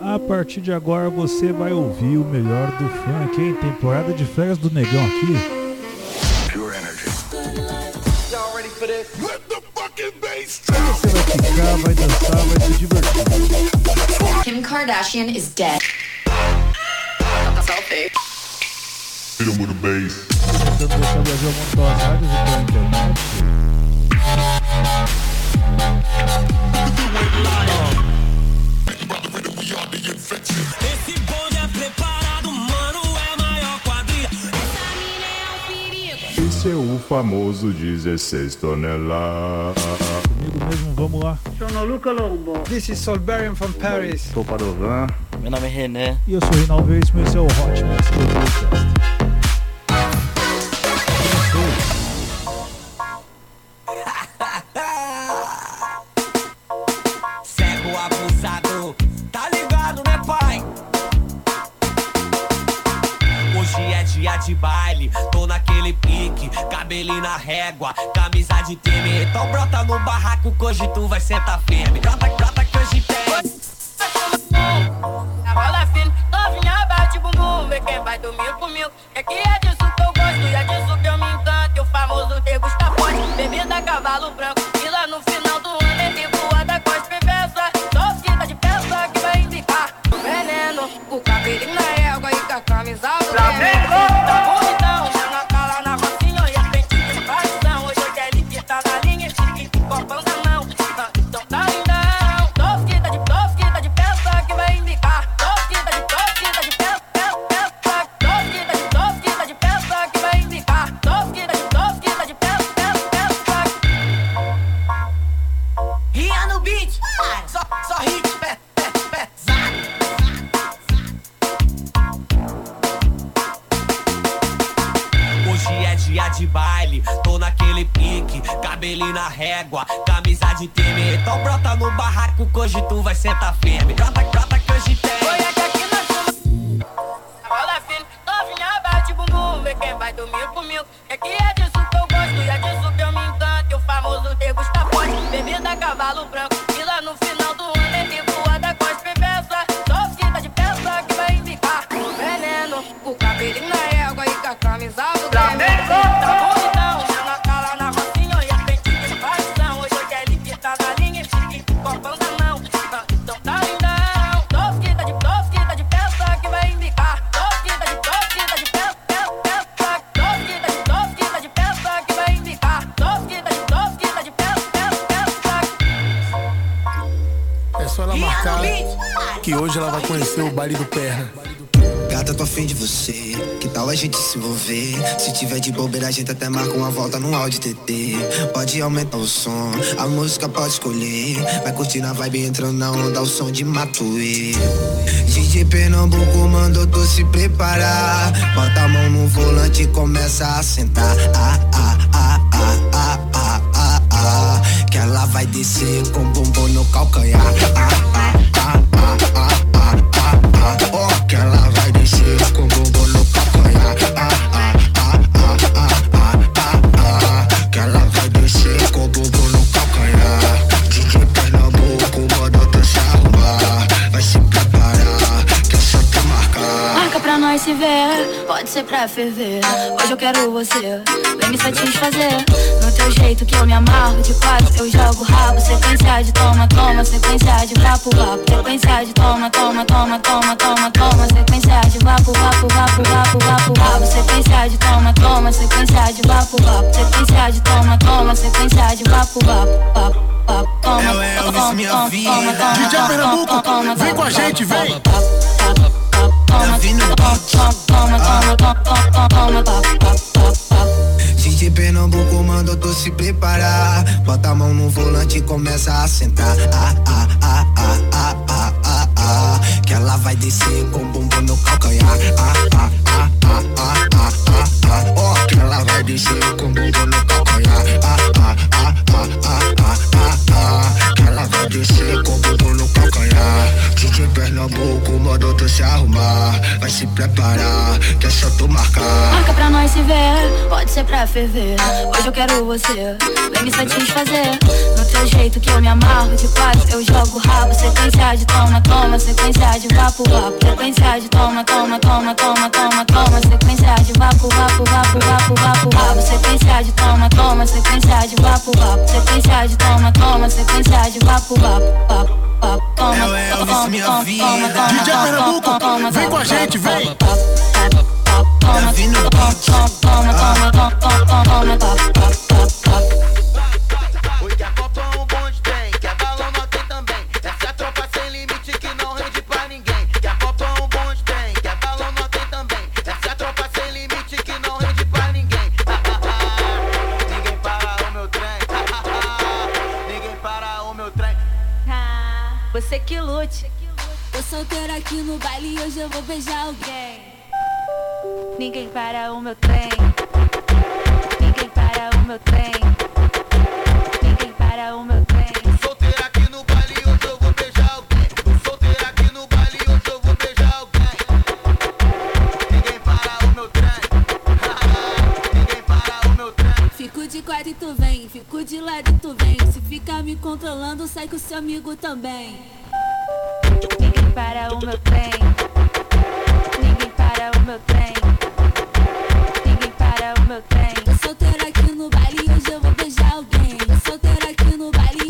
A partir de agora você vai ouvir o melhor do funk, hein? Temporada de férias do negão aqui. Pure energy. Você vai ficar, vai dançar, vai se divertir. Kim Kardashian is dead. Selfie. Hit him with a bass. Tentando deixar viajar rádios e pela internet. Famoso 16 toneladas. Comigo mesmo, vamos lá. Sono Luca Lombo. This is Solberian from Paris. Sou Padovan. Meu nome é René. E eu sou Reinaldo Veríssimo, esse é o Hot Mix Podcast. Tu vai sentar firme. Brota, tiver de bobeira, a gente até marca uma volta no áudio TT. Pode aumentar o som, a música pode escolher. Vai curtir na vibe entrando na onda, o som de Matuê. DJ Pernambuco mandou tu se preparar. Bota a mão no volante e começa a sentar. Ah, ah, ah, ah, ah, ah, ah, ah. Que ela vai descer com bumbum no calcanhar. Ah, ah, ah, pode ser pra ferver. Hoje eu quero você, vem me satisfazer. No teu jeito que eu me amarro, de quatro eu jogo rabo. Sequência de toma, toma, sequência de vapo, vapo. Sequência de toma, toma, toma, toma, toma, toma. Sequência de vapo, vapo, vapo, vapo, vapo, vapo. Sequência de toma, toma, sequência de vapo, vapo. Sequência de toma, toma, sequência de vapo, vapo, vapo. Toma, Ela é Elvis, minha vida. DJ Pernambuco, vem com a gente, vem. Davi no DJ Pernambuco mandou tu se preparar. Bota a mão no volante e começa a sentar. Ah, ah, ah, ah, ah, ah, ah, ah. Que ela vai descer com bumbum no calcanhar. Ah, ah, ah, ah, ah, ah, ah, ah. Oh, que ela vai descer com bumbum no calcanhar. Ah, ah, ah, ah, ah, ah, ah, ah. Que ela vai descer com o bumbum no calcanhar. DJ Pernambuco mandou tu se arrumar. Vai se preparar, que é só tu marcar. Marca pra nós se ver, pode ser pra ferver. Hoje eu quero você, vem me satisfazer. No teu jeito que eu me amarro, de quatro eu jogo rabo. Sequência de toma, toma, sequência de vapo, vapo. Sequência de toma, toma, toma, toma, toma, toma. De vapo, vapo, vapo, vapo, vapo, vapo. Sequência de toma, toma, sequência de vapo, vapo. Sequência de toma, toma, sequência de vapo, vapo, vapo. Toma, é o Elvis, minha vida. DJ Pernambuco, vem com a gente, vem. Davi no beat. Toma, toma, toma, toma, toma, toma, Você que lute. Tô solteira aqui no baile e hoje eu vou beijar alguém. Ninguém para o meu trem. Ninguém para o meu trem. Ninguém para o meu trem. Quatro e tu vem, fico de lado e tu vem. Se ficar me controlando, sai com seu amigo também. Ninguém para o meu trem. Ninguém para o meu trem. Ninguém para o meu trem. Tô solteira aqui no baile hoje eu vou beijar alguém. Tô solteira aqui no baile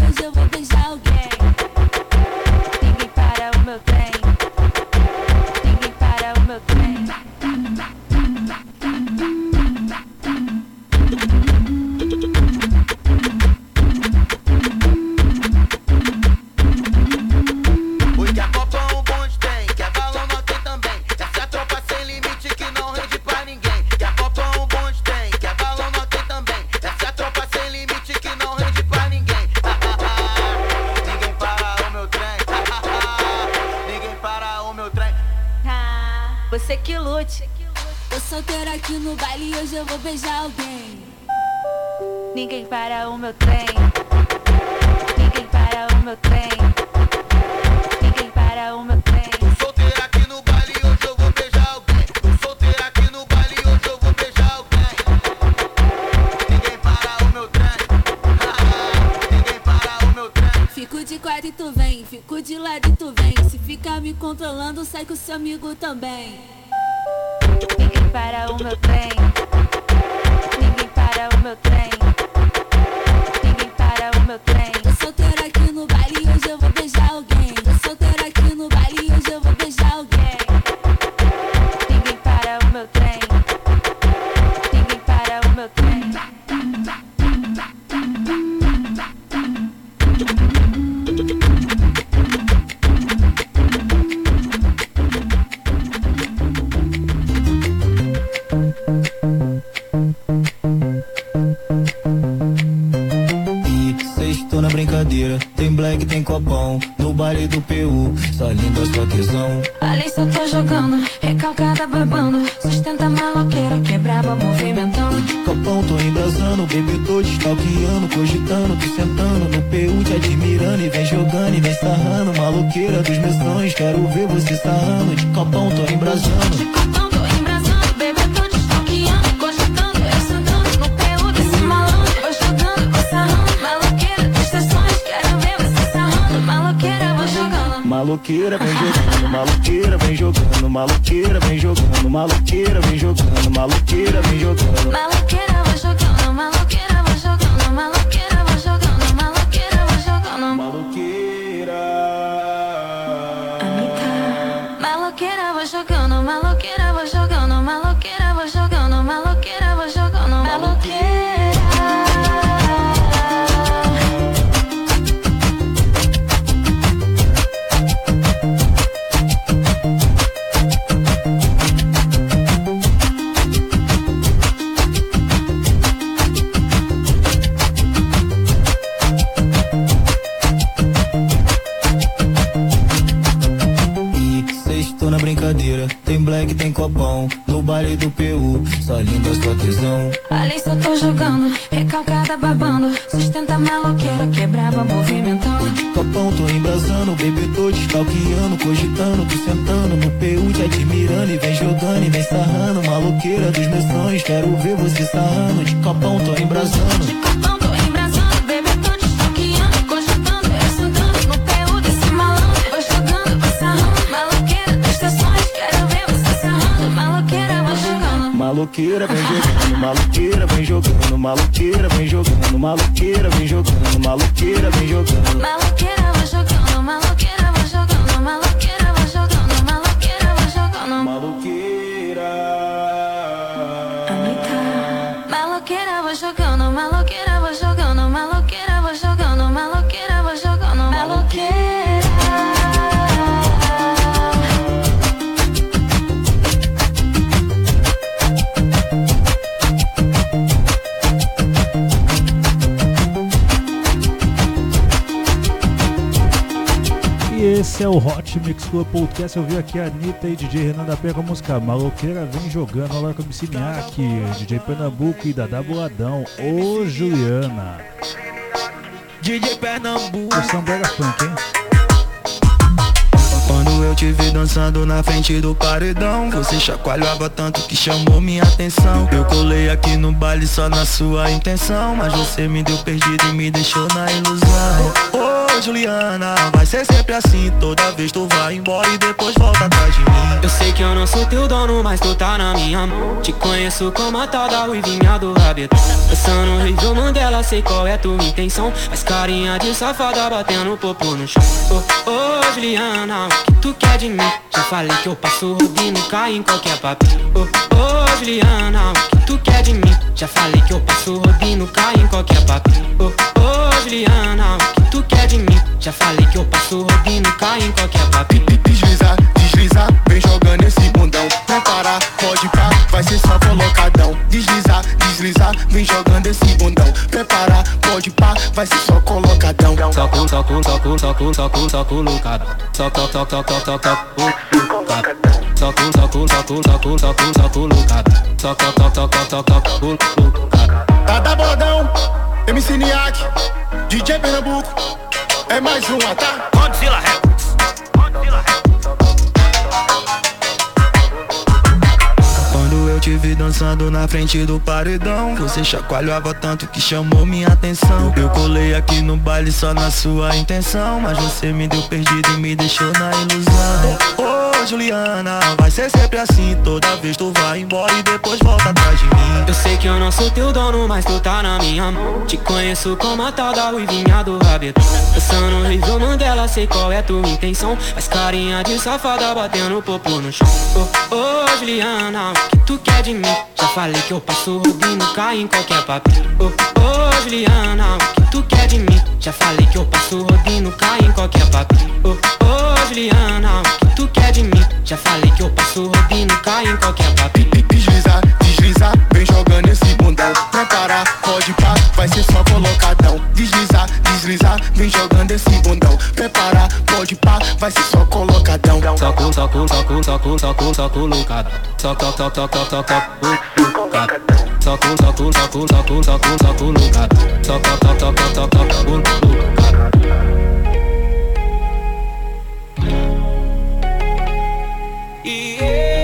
solteira aqui no baile e hoje eu vou beijar alguém. Ninguém para o meu trem. Ninguém para o meu trem. Ninguém para o meu trem. Solteira aqui no baile e hoje eu vou beijar alguém. Solteira aqui no baile e hoje eu vou beijar alguém. Ninguém para o meu trem. ninguém para o meu trem. Fico de quatro e tu vem, fico de lado e tu vem. Se ficar me controlando, sai com seu amigo também. Quero ver você sarrando De copão tô embrasando Copão tô embrasando, bebê tô te stalkeando. Cogitando, eu sentando no PU desse malandro. Vou jogando, vou sarrando. Maloqueira sonhos, quero ver você sarrando. Maloqueira, vou jogando. Maloqueira vem jogando, maloqueira vem jogando Maloqueira vem jogando, maloqueira vem jogando Maloqueira vem jogando Maloqueira, é o Hot Mix Club Podcast. Eu vi aqui a Anitta e DJ Renan da Penha com a música Maloqueira vem jogando. Agora com o MC DJ Pernambuco e Dada Boladão. Ô Juliana. DJ Pernambuco. O samba era funk, hein? Quando eu te vi dançando na frente do paredão Você chacoalhava tanto que chamou minha atenção Eu colei aqui no baile só na sua intenção Mas você me deu perdido e me deixou na ilusão Juliana, vai ser sempre assim. Toda vez tu vai embora e depois volta atrás de mim. Eu sei que eu não sou teu dono, mas tu tá na minha mão. Te conheço como a tal da ruivinha do rabetão. Dançando no Rio Mandela, sei qual é tua intenção. Faz carinha de safada batendo popo no chão. Ô, ô Juliana, o que tu quer de mim? Já falei que eu passo rodinho, cai em qualquer papel Ô, ô Juliana, o que tu quer de mim? Já falei que eu passo rodinho, cai em qualquer papel Ô, ô Juliana, o que tu quer de mim? Já falei que eu passo rodinho, cai em qualquer papel Deslizar, deslizar, vem jogando esse bundão. Não parar, pode pá, vai ser só colocadão. Deslizar, deslizar, vem jogando esse bundão. Preparar, pode pá, vai ser só colocadão. Soco, soco, soco, soco, soco, soco, lucado Soco, soco, soco, soco, soco, lucado Soco, soco, soco, soco, soco, soco, lucado Soco, soco, soco, soco, soco, lucado Tá bodão, MC Niak, DJ Pernambuco É mais uma, tá? Godzilla Records. Quando eu te vi dançando na frente do paredão Você chacoalhava tanto que chamou minha atenção. Eu colei aqui no baile só na sua intenção Mas você me deu perdido e me deixou na ilusão Ô Juliana, vai ser sempre assim. Toda vez tu vai embora e depois volta atrás de mim. Eu sei que eu não sou teu dono, mas tu tá na minha mão. Te conheço como a tal da ruivinha do rabetão. Dançando no Rio Mandela, sei qual é tua intenção. Faz carinha de safada batendo popo no chão. Ô, ô Juliana, o que tu quer de mim? Já falei que eu passo rodinho, cai em qualquer papel. Ô, ô Juliana, o que tu quer de mim? Já falei que eu passo rodinho, cai em qualquer papel. Ô, ô Juliana, o que tu quer de mim? Já falei que eu passo rodinho, cai em qualquer papel. Deslizar, deslizar, vem jogando esse bundão. Preparar, pode pá, vai ser só colocadão. Deslizar, deslizar, vem jogando esse bundão. Preparar, pode pá, vai ser só colocadão. Soco, soco, soco, soco, soco, soco, lucado Soco, soco, soco, soco, soco, lucado Soco, soco, soco, soco, soco, soco, lucado Soco, soco, soco, soco, Yeah.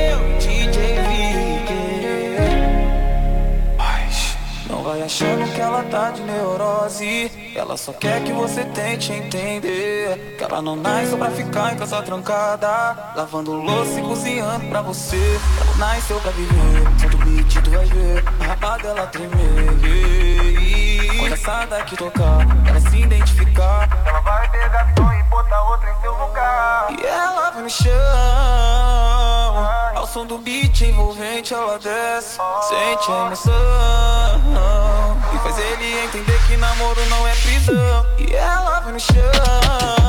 Achando que ela tá de neurose. Ela só quer que você tente entender Que ela não nasceu pra ficar em casa trancada Lavando louça e cozinhando pra você. Ela nasceu pra viver beat tu vai ver A raba dela tremer. Quando essa daqui tocar Ela se identificar Ela vai pegar som e botar outra em seu lugar. E ela vai no chão Ao som do beat envolvente ela desce Sente a emoção. E faz ele entender que namoro não é prisão. E ela vai no chão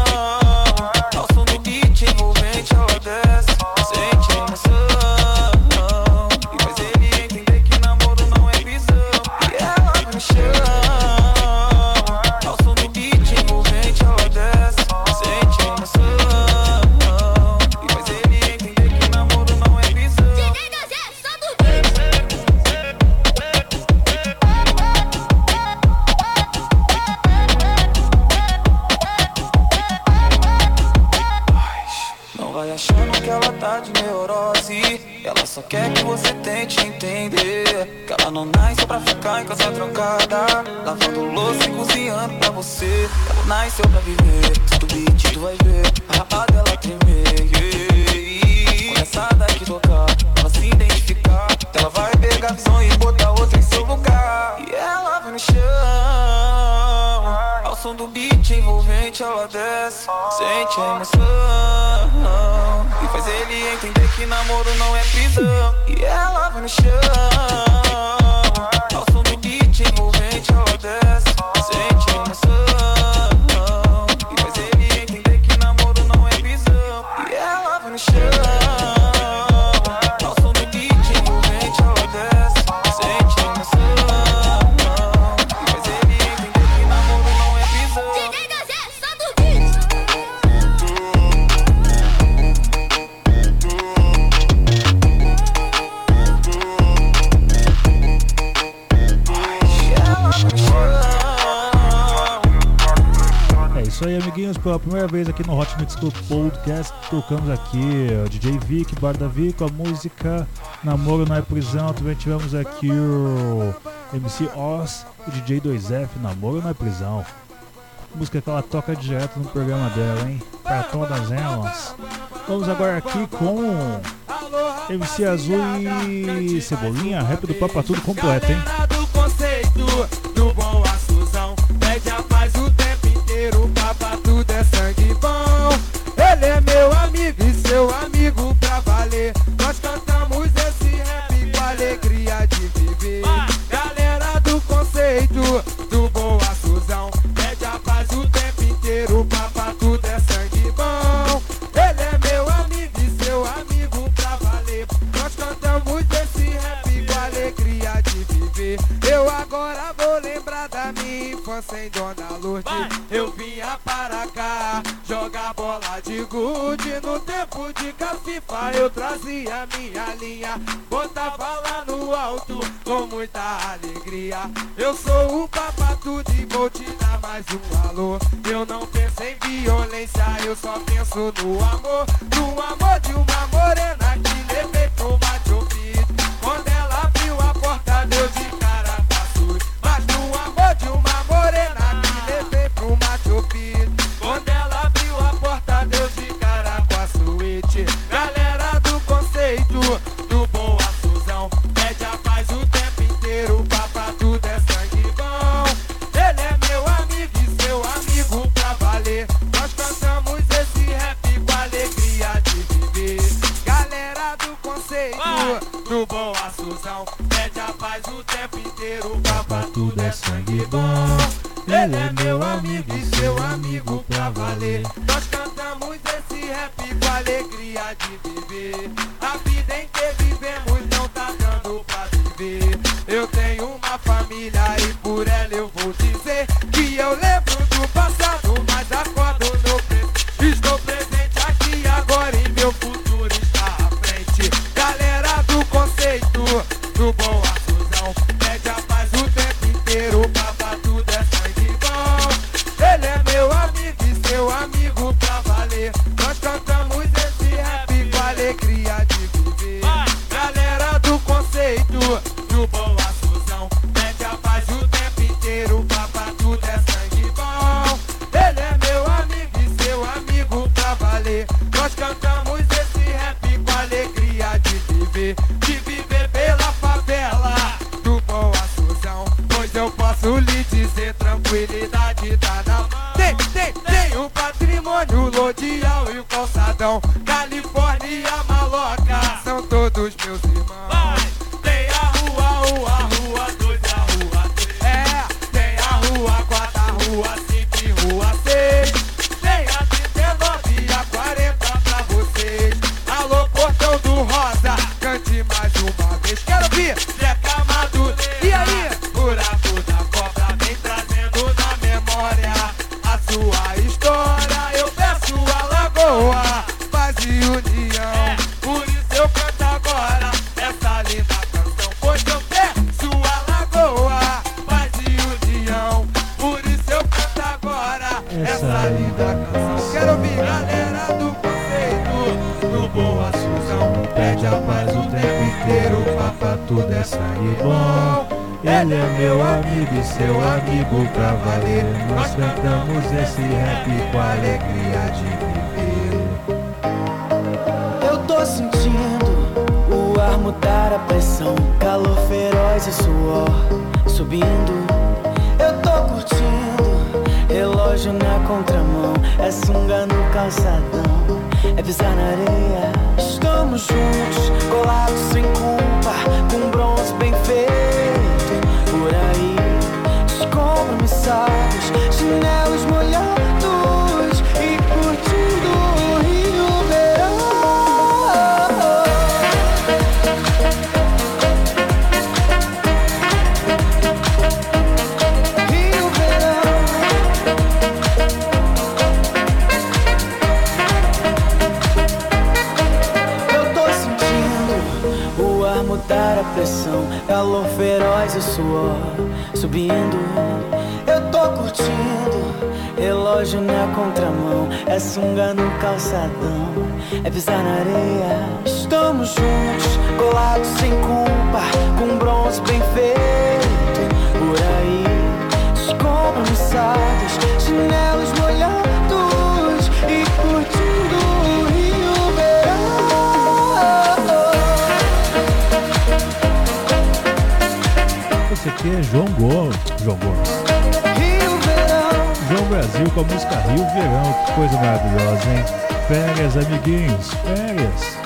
namoro não é prisão. E ela vai no chão. primeira vez aqui no Hot Mix Club Podcast, tocamos aqui o DJ Vic, Barda com a música Namoro Não É Prisão. Também tivemos aqui o MC Oz e DJ 2F, Namoro Não É Prisão. Música que ela toca direto no programa dela, hein? Pra todas elas. Vamos agora aqui com MC Azul e Cebolinha, rap do Papa Tudo completo, hein? sem Dona Lourdes Eu vinha para cá jogar bola de gude. No tempo de cafifa eu trazia minha linha. Botava lá no alto com muita alegria. Eu sou o papatudo e vou te dar mais um alô. Eu não penso em violência, eu só penso no amor. No amor de uma morena que sunga no calçadão, é pisar na areia. Estamos juntos, colados sem cor. com a música Rio Verão. Que coisa maravilhosa, hein? Férias, amiguinhos, férias.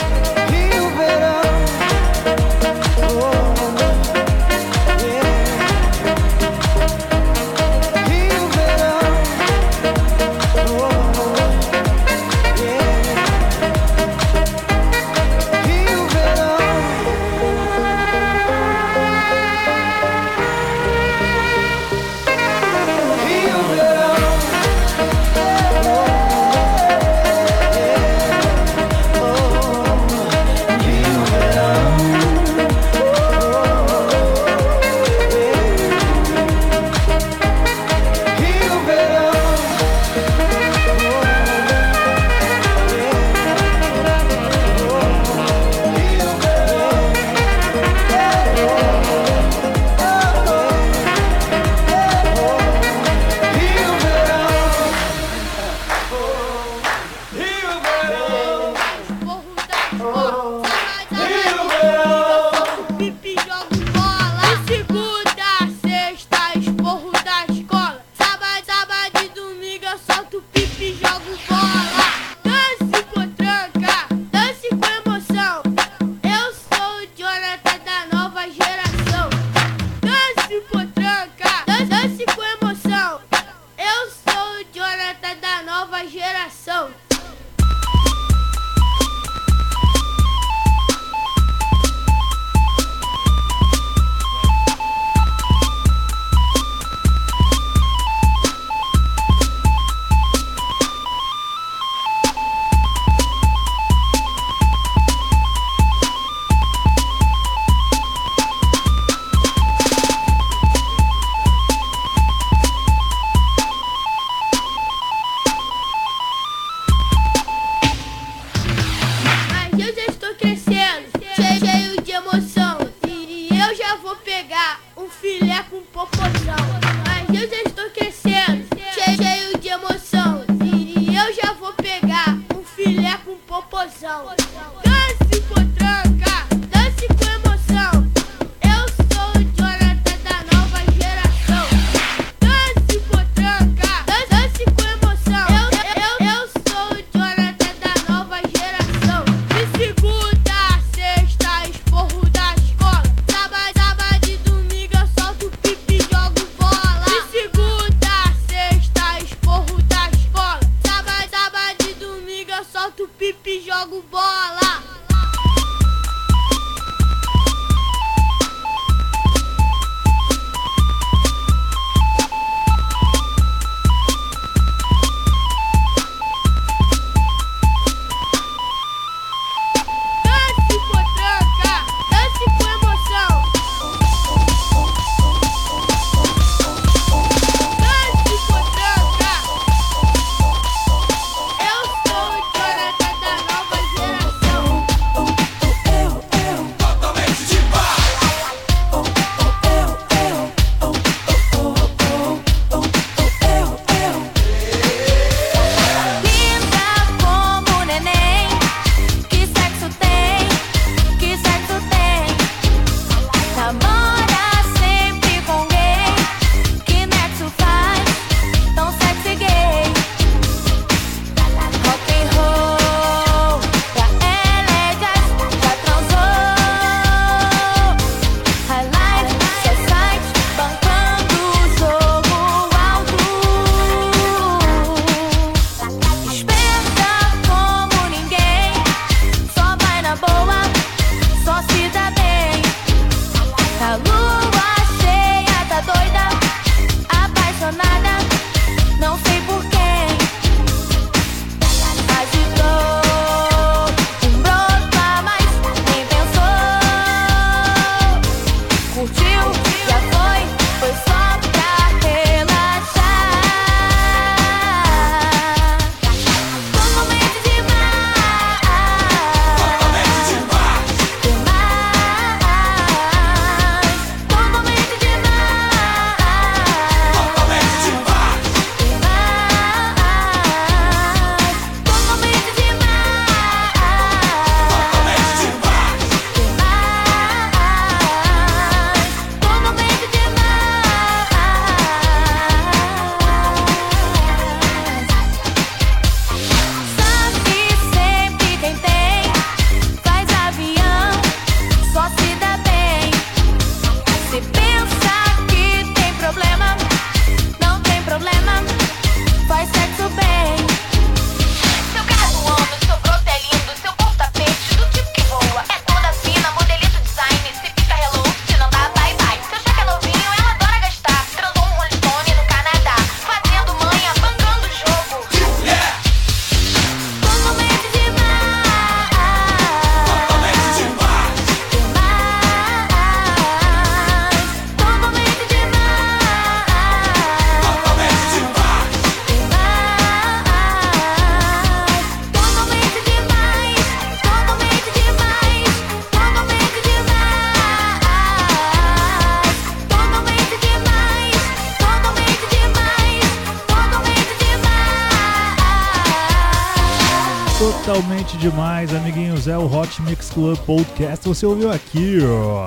Totalmente demais, amiguinhos. É o Hot Mix Club Podcast. Você ouviu aqui, ó.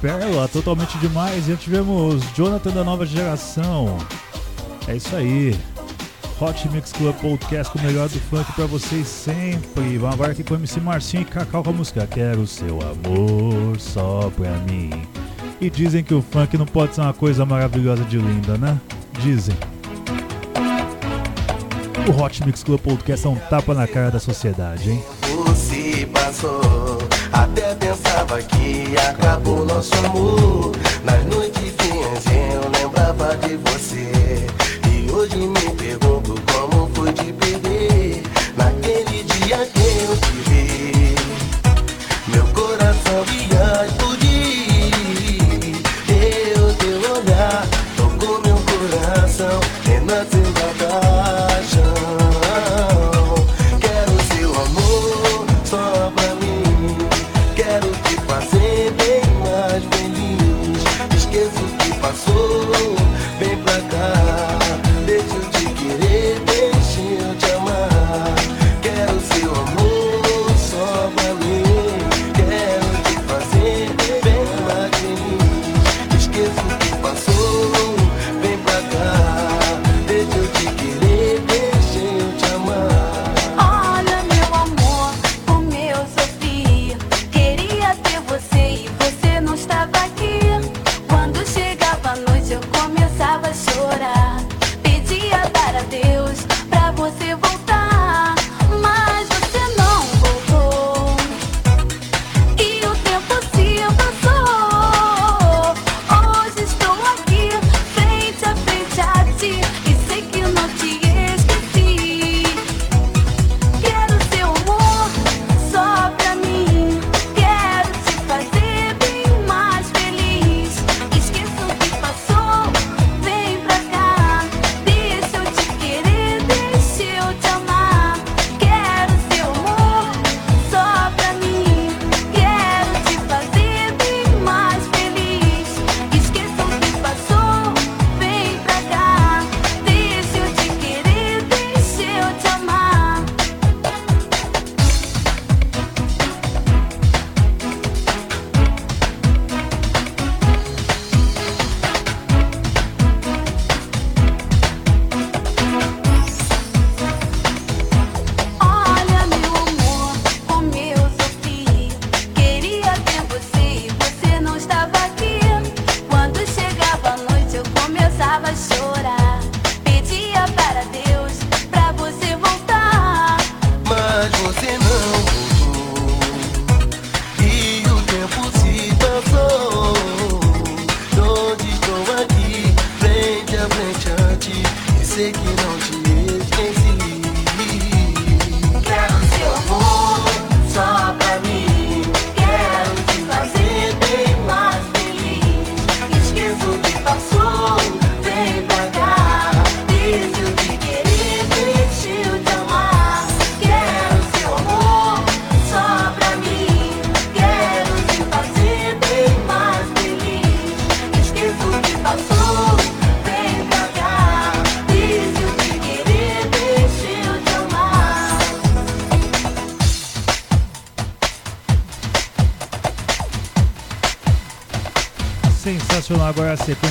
Pérola, totalmente demais. E tivemos Jonathan da nova geração. É isso aí. Hot Mix Club Podcast com o melhor do funk pra vocês sempre. Vamos agora aqui com o MC Marcinho e Cacau com a música Quero seu amor só pra mim. E dizem que o funk não pode ser uma coisa maravilhosa de linda, né? Dizem. O Hot Mix Club Podcast é um tapa na cara da sociedade, hein? Passou, até pensava que acabou nosso amor. Nas noites eu lembrava de você. E hoje me pergunto como foi te perder.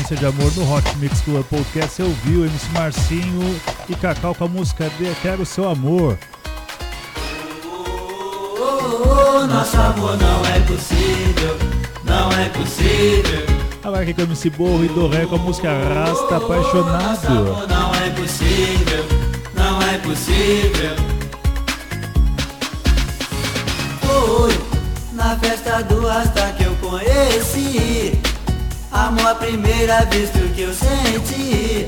Agora a sequência de amor no Hot Mix Club Podcast. Você ouviu MC Marcinho e Cacau com a música de Quero Seu Amor. Oh, nosso amor não é possível, não é possível. Agora aqui com o MC Borro e Doré com a música Rasta Apaixonado. Não é possível, não é possível. Foi na festa do Rasta que eu conheci. Amor à primeira vista que eu senti.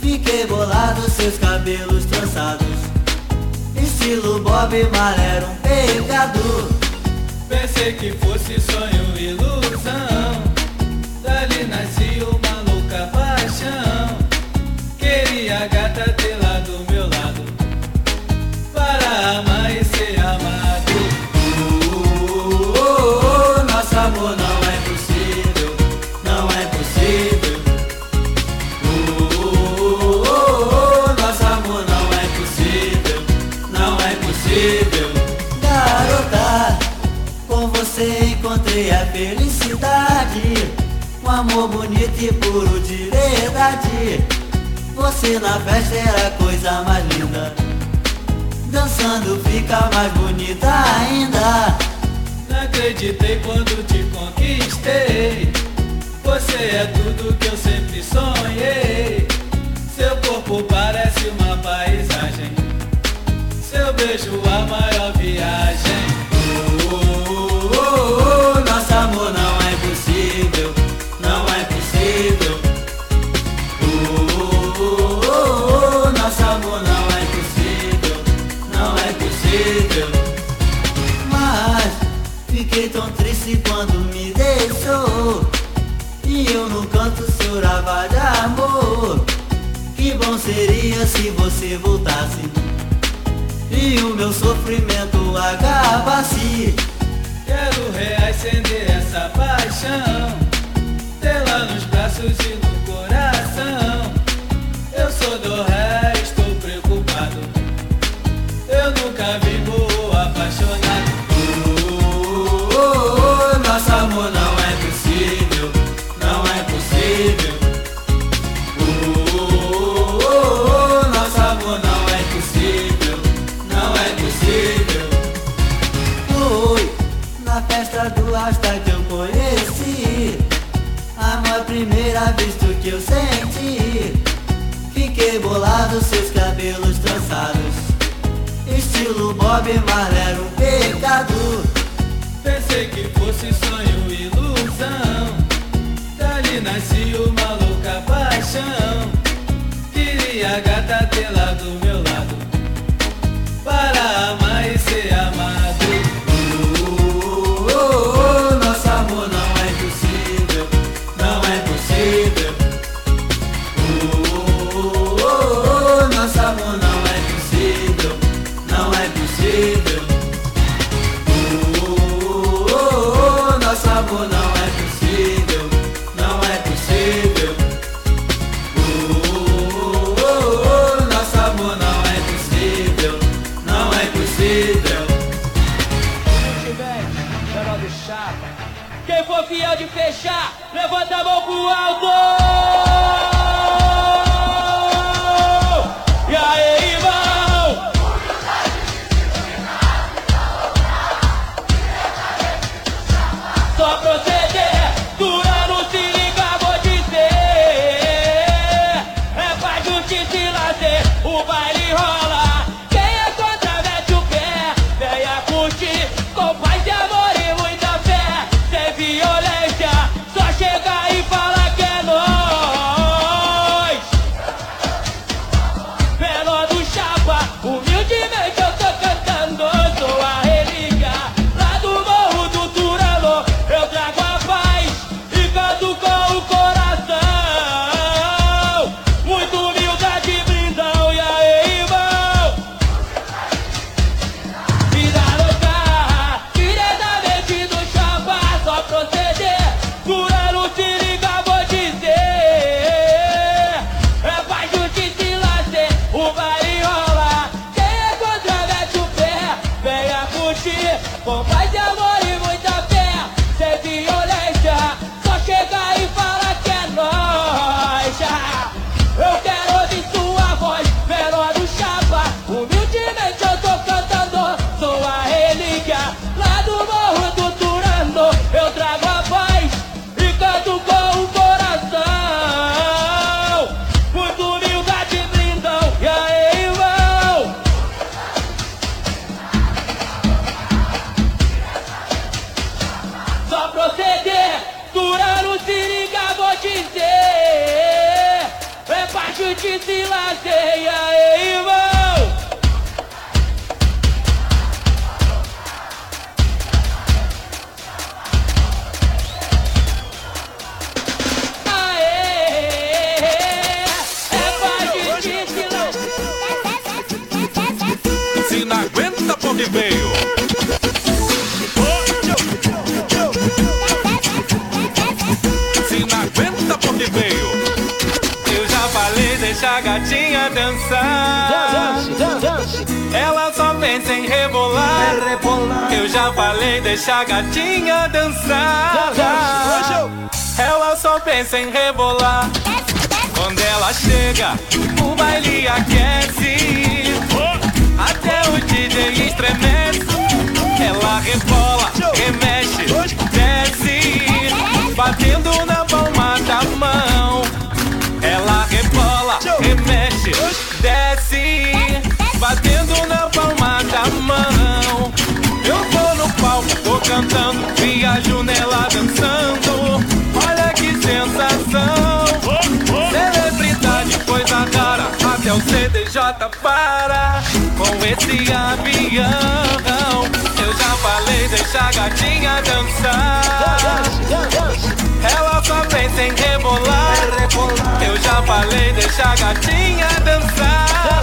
Fiquei bolado, seus cabelos trançados. Estilo Bob Marley era um pecado. Pensei que fosse sonho, ilusão. Dali nascia uma louca paixão. Queria gata amor bonito e puro de verdade. Você na festa era a coisa mais linda. Dançando fica mais bonita ainda. Não acreditei quando te conquistei. Você é tudo que eu sempre sonhei. Seu corpo parece uma paisagem. Seu beijo amarelo se você voltasse. E o meu sofrimento acabasse. Quero reacender essa paixão. Tê-la no pobre, mano, era um pecado. Pensei que fosse sonho, ilusão. Dali nasci uma louca paixão. Queria agarrar a gatinha dançar. Ela só pensa em rebolar. Eu já falei, deixa a gatinha dançar. Ela só pensa em rebolar. Quando ela chega, o baile aquece. Até o DJ estremece. Ela rebola. Cantando, viajo nela dançando. Olha que sensação! Celebridade, coisa rara, até o CDJ para com esse avião. Eu já falei, deixa a gatinha dançar. Ela só pensa em rebolar. Eu já falei, deixa a gatinha dançar.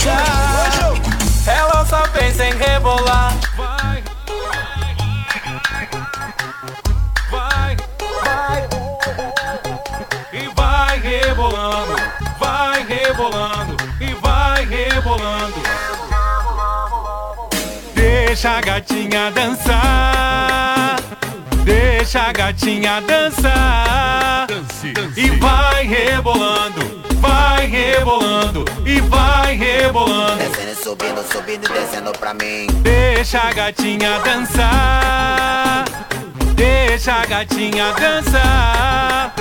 Ela só pensa em rebolar. Deixa a gatinha dançar. Deixa a gatinha dançar. E vai rebolando, vai rebolando, e vai rebolando. Descendo, subindo, subindo e descendo pra mim. Deixa a gatinha dançar. Deixa a gatinha dançar.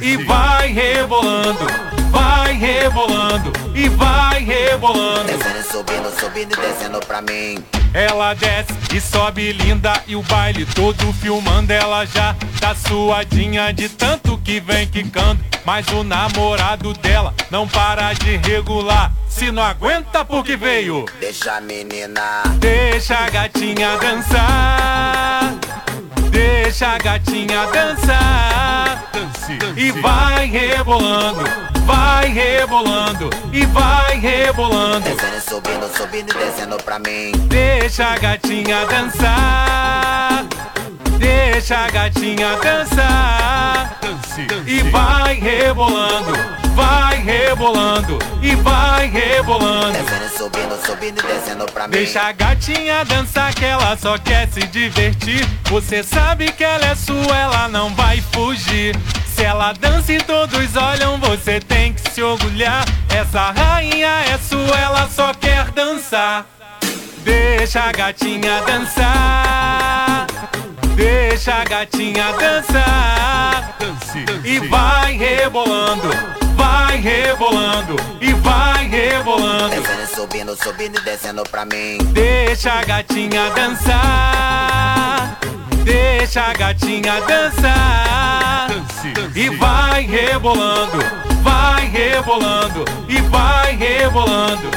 E vai rebolando, vai rebolando, e vai rebolando. Descendo, subindo, subindo e descendo pra mim. Ela desce e sobe linda e o baile todo filmando. Ela já tá suadinha de tanto que vem quicando. Mas o namorado dela não para de regular. Se não aguenta porque veio. Deixa a menina. Deixa a gatinha dançar. Deixa a gatinha dançar. E vai rebolando, vai rebolando, e vai rebolando. Descendo, subindo, subindo e descendo pra mim. Deixa a gatinha dançar. Deixa a gatinha dançar. E vai rebolando, vai rebolando, e vai rebolando. Descendo, subindo, subindo e descendo pra mim. Deixa a gatinha dançar que ela só quer se divertir. Você sabe que ela é sua, ela não vai fugir. Se ela dança e todos olham, você tem que se orgulhar. Essa rainha é sua, ela só quer dançar. Deixa a gatinha dançar. Deixa a gatinha dançar. E vai rebolando, vai rebolando, e vai rebolando. Descendo, subindo, subindo e descendo pra mim. Deixa a gatinha dançar. Deixa a gatinha dançar. E vai rebolando, vai rebolando, e vai rebolando.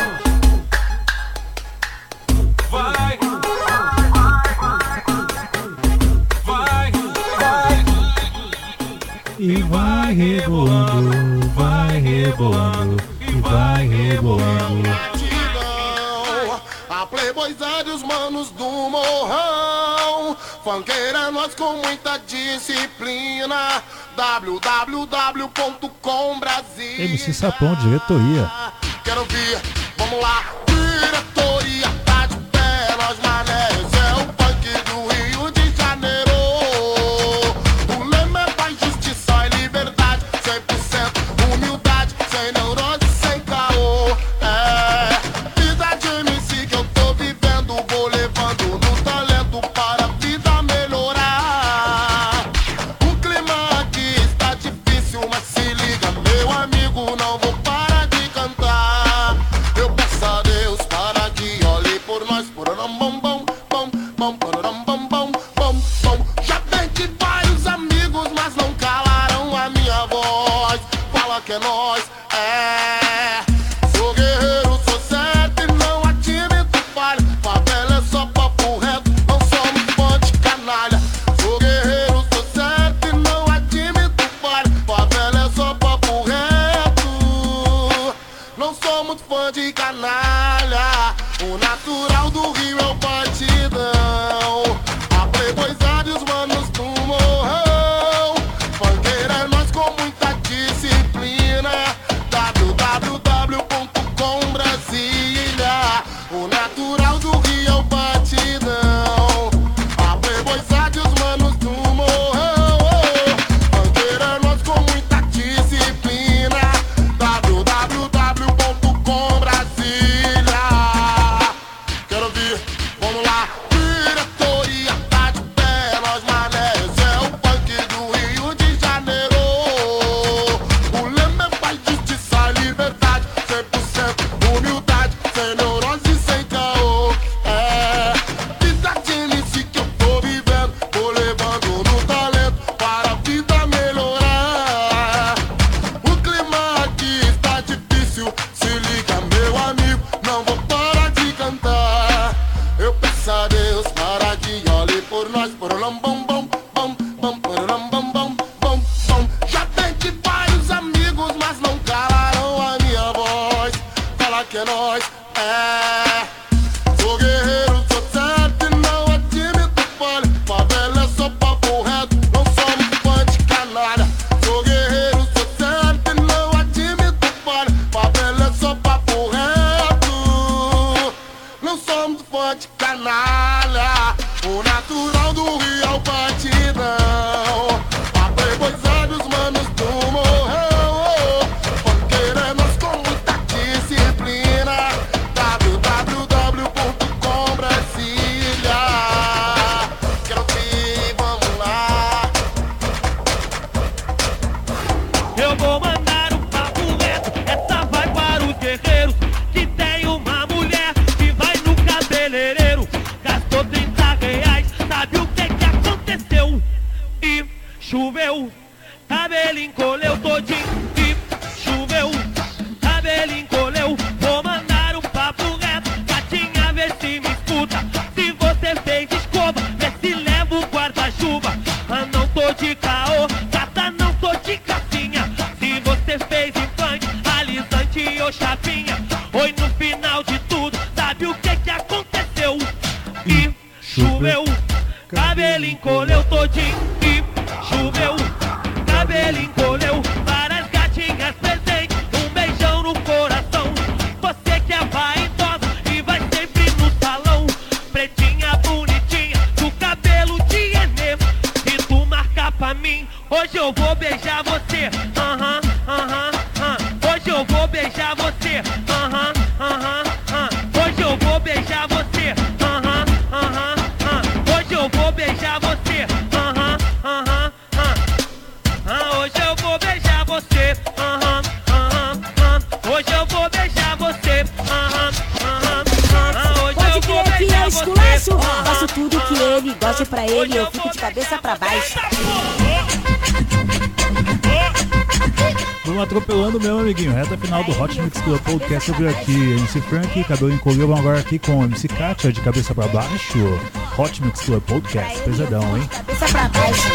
Vai. Vai, vai. E vai rebolando, vai rebolando, e vai rebolando. A playboyzada e os manos do morrão. Funkeira nós com muita disciplina. Www.com Brasil MC Sapão, diretoria. Quero ver, vamos lá. Diretoria Humildade, sem neurose, sem caô. Ou chapinha. Atropelando meu amiguinho. Reta final do Hot Mix Club Podcast. Vi aqui MC Frank, cabelo encolheu. Vamos agora aqui com MC Katia, de cabeça pra baixo. Hot Mix Club Podcast. Pesadão, hein? Cabeça pra baixo.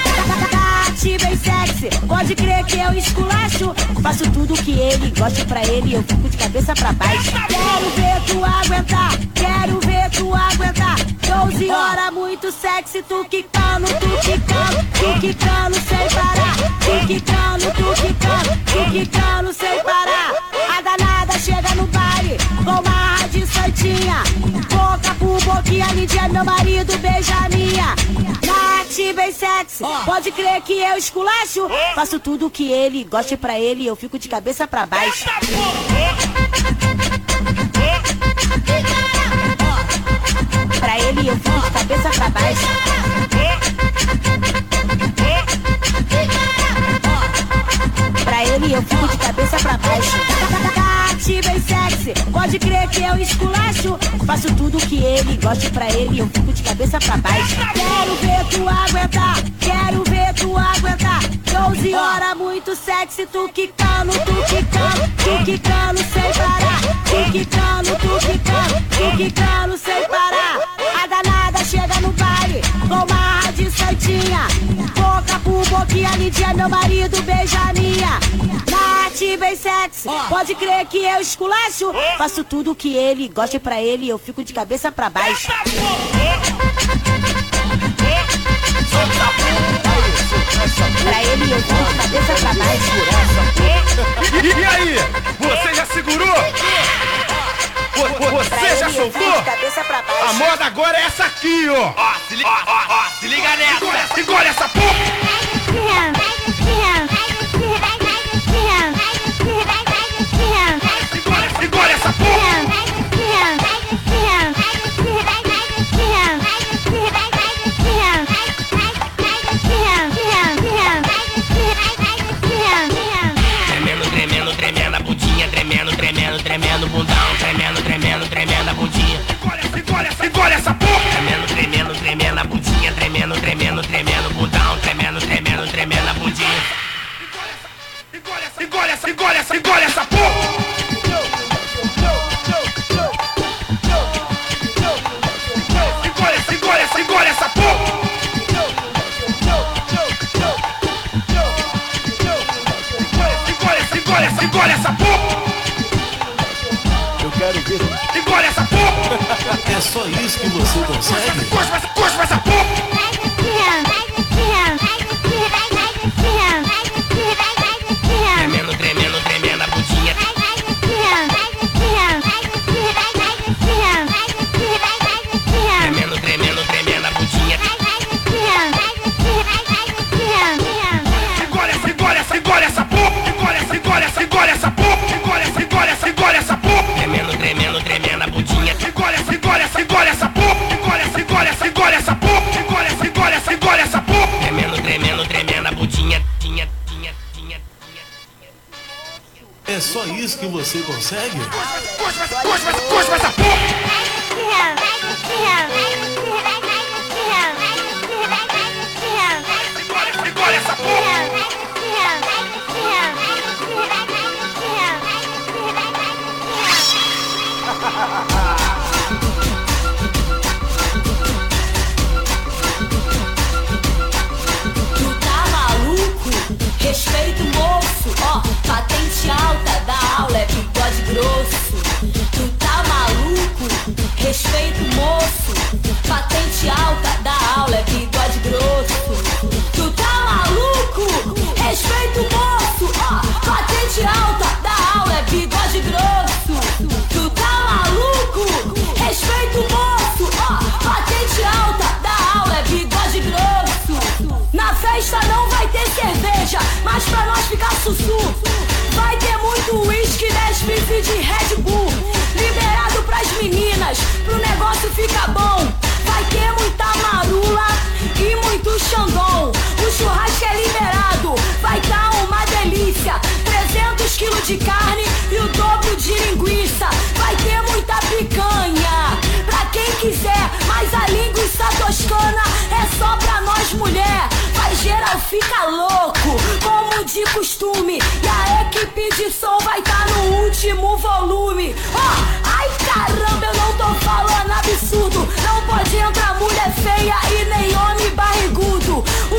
Bem sexy, pode crer que eu esculacho. Faço tudo que ele goste pra ele, eu fico de cabeça pra baixo. Quero ver tu aguentar, quero ver tu aguentar. 12 horas muito sexy, tu quicando, tu quicando, tu quicando sem parar. Tu quicando, tu quicando, tu quicando sem parar. A danada chega no baile, com marra de santinha. Boca por boquinha, Lidia é meu marido, beija a minha. Nath bem sexy, pode crer que eu esculacho. Faço tudo que ele goste pra ele, eu fico de cabeça pra baixo. Pra ele eu fico de cabeça pra baixo. Pra ele eu fico de cabeça pra baixo. Tati bem sexy, pode crer que eu esculacho. Faço tudo que ele goste pra ele, eu fico de cabeça pra baixo. Quero ver tu aguentar, quero ver tu aguentar. 12 horas muito sexy, tu quicando, tu quicando, tu quicando sem parar. Tu quicando, tu quicando, tu quicando sem parar. Chega no baile, com marra de santinha. Boca por boquinha, Lidia, meu marido, beija a minha. Nath bem sexy, pode crer que eu esculacho. Faço tudo que ele goste pra ele, eu fico de cabeça pra baixo. Pra ele eu fico de cabeça pra baixo. E, e aí? Você já segurou? Você já soltou? A moda agora é essa aqui, ó. Ó, se liga, ó, ó, ó, se liga nessa. Engole, essa- engole essa porra. Engole essa, engole essa, engole essa porra! Engole, engole essa, engole essa porra! Engole, engole essa, engole essa porra! Eu quero ver. Engole essa porra! É só isso que você consegue? Cospa essa, cospa essa porra! Só isso que você consegue? Cospa, cospa, cospa essa porra! Mas pra nós ficar sussu. Vai ter muito uísque, 10 bifes de Red Bull. Liberado pras meninas, pro negócio ficar bom. Vai ter muita marula e muito xandão. O churrasco é liberado, vai dar uma delícia. 300 quilos de carne e o dobro de linguiça. Vai ter muita picanha, pra quem quiser. Mas a linguiça toscana é só pra nós mulher. Geral fica louco, como de costume. E a equipe de som vai tá no último volume. Ó, ai caramba, eu não tô falando absurdo.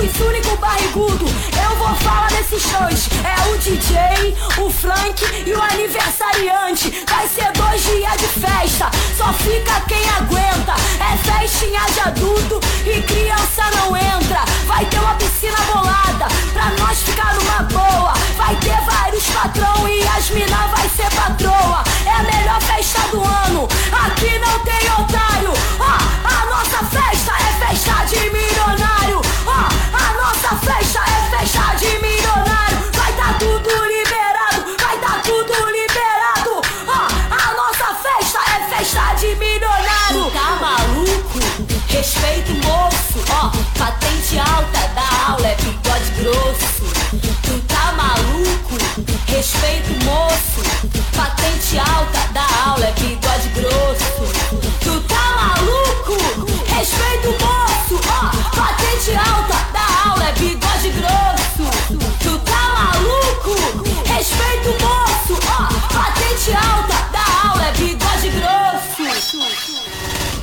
Os únicos barrigudo, eu vou falar desses dois. É o DJ, o Frank e o aniversariante. Vai ser dois dias de festa, só fica quem aguenta. É festinha de adulto e criança não entra. Vai ter uma piscina bolada pra nós ficar numa boa. Vai ter vários patrão e as mina vai ser patroa. É a melhor festa do ano, aqui não tem otário. Ó, a nossa Respeito moço, ó, patente alta da aula é bigode grosso. Tu tá maluco? Respeito moço, patente alta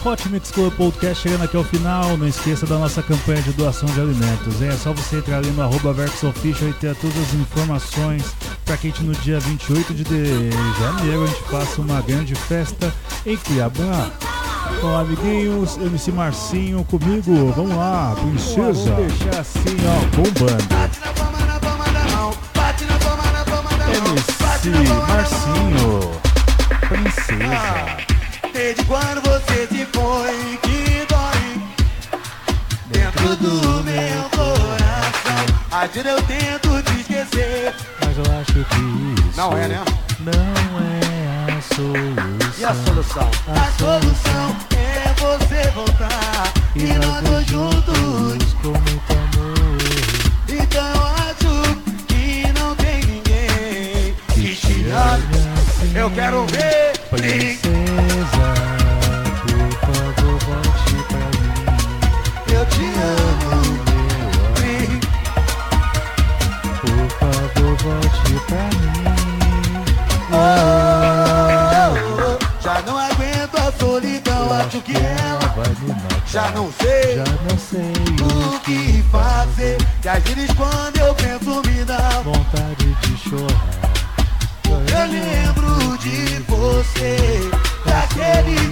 Hot Mix Club Podcast chegando aqui ao final. Não esqueça da nossa campanha de doação de alimentos. hein? É só você entrar ali no arroba VerxOfficial e ter todas as informações para que a gente no dia 28 de janeiro a gente faça uma grande festa em Cuiabá. Bom, amiguinhos, MC Marcinho comigo. Vamos lá, princesa. Vamos deixar assim, ó, bombando. MC Marcinho, princesa de quando você se foi que dói dentro do meu coração. Atira eu tento te esquecer, mas eu acho que isso não é, né? Não é a solução. E a solução? A, solução é você voltar e, nós dois juntos com muito amor. Então acho que não tem ninguém que, te ama. Assim. Assim. Eu quero ver. Please. Já não sei, já não sei o que fazer. E às vezes quando eu penso me dá vontade de chorar. Eu lembro de você, daquele